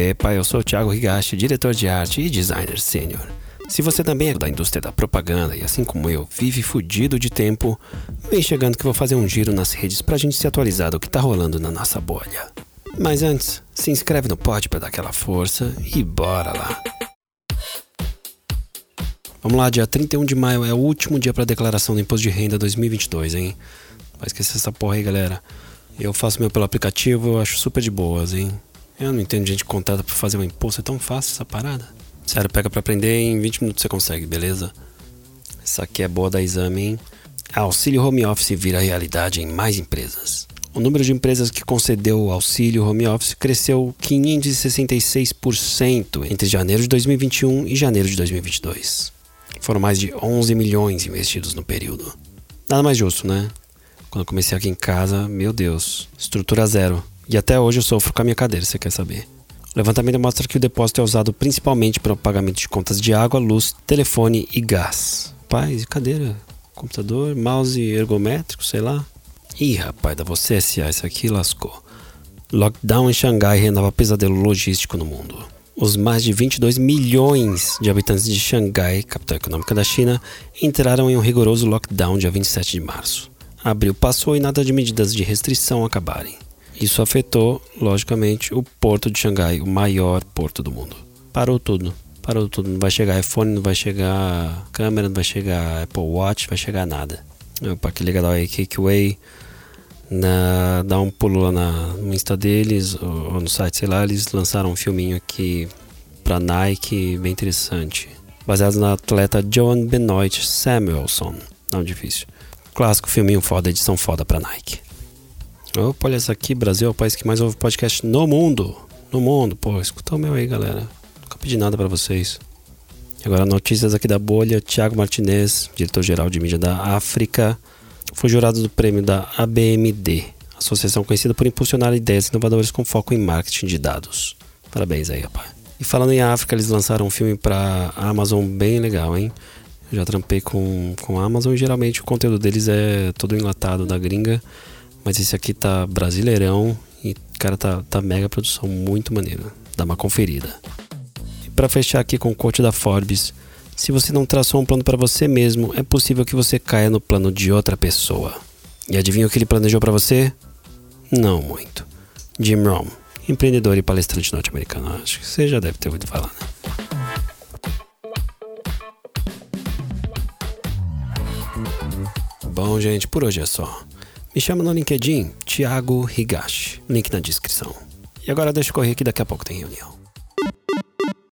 Epa, eu sou o Thiago Higashi, diretor de arte e designer sênior. Se você também é da indústria da propaganda e assim como eu, vive fudido de tempo, vem chegando que vou fazer um giro nas redes pra gente se atualizar do que tá rolando na nossa bolha. Mas antes, se inscreve no pod pra dar aquela força e bora lá. Vamos lá, dia 31 de maio é o último dia para declaração do Imposto de Renda 2022, hein? Vai esquecer essa porra aí, galera. Eu faço meu pelo aplicativo, eu acho super de boas, hein? Eu não entendo gente que contrata pra fazer um imposto, é tão fácil essa parada. Sério, pega pra aprender em 20 minutos você consegue, beleza? Essa aqui é boa da exame, hein? Auxílio Home Office vira realidade em mais empresas. O número de empresas que concedeu o auxílio home office cresceu 566% entre janeiro de 2021 e janeiro de 2022. Foram mais de 11 milhões investidos no período. Nada mais justo, né? Quando eu comecei aqui em casa, meu Deus, estrutura zero. E até hoje eu sofro com a minha cadeira, você quer saber? O levantamento mostra que o depósito é usado principalmente para o pagamento de contas de água, luz, telefone e gás. Paz, cadeira, computador, mouse ergométrico, sei lá. Ih, rapaz, da você SA, isso aqui lascou. Lockdown em Xangai renova pesadelo logístico no mundo. Os mais de 22 milhões de habitantes de Xangai, capital econômica da China, entraram em um rigoroso lockdown dia 27 de março. Abril passou e nada de medidas de restrição acabarem. Isso afetou, logicamente, o porto de Xangai, o maior porto do mundo. Parou tudo. Parou tudo. Não vai chegar iPhone, não vai chegar câmera, não vai chegar Apple Watch, não vai chegar nada. Opa, que legal aí, Cakeway. Na, dá um pulo lá na, no Insta deles, ou, ou no site, sei lá, eles lançaram um filminho aqui pra Nike, bem interessante. Baseado na atleta Joan Benoit Samuelson. Não difícil. Clássico filminho foda, edição foda pra Nike. Opa, olha essa aqui, Brasil é o país que mais ouve podcast no mundo. No mundo, pô, escuta o meu aí, galera. Nunca pedi nada para vocês. Agora, notícias aqui da bolha. Tiago Martinez, diretor-geral de mídia da África, foi jurado do prêmio da ABMD, associação conhecida por impulsionar ideias inovadoras com foco em marketing de dados. Parabéns aí, rapaz. E falando em África, eles lançaram um filme pra Amazon bem legal, hein? Eu já trampei com, com a Amazon e geralmente o conteúdo deles é todo enlatado da gringa. Mas esse aqui tá brasileirão e, cara, tá, tá mega produção, muito maneiro. Dá uma conferida. E para fechar aqui com o coach da Forbes, se você não traçou um plano para você mesmo, é possível que você caia no plano de outra pessoa. E adivinha o que ele planejou para você? Não muito. Jim Rohn, empreendedor e palestrante norte-americano. Acho que você já deve ter ouvido falar, né? Bom, gente, por hoje é só. Me chama no LinkedIn, Thiago Higashi. Link na descrição. E agora deixa eu correr que daqui a pouco tem reunião.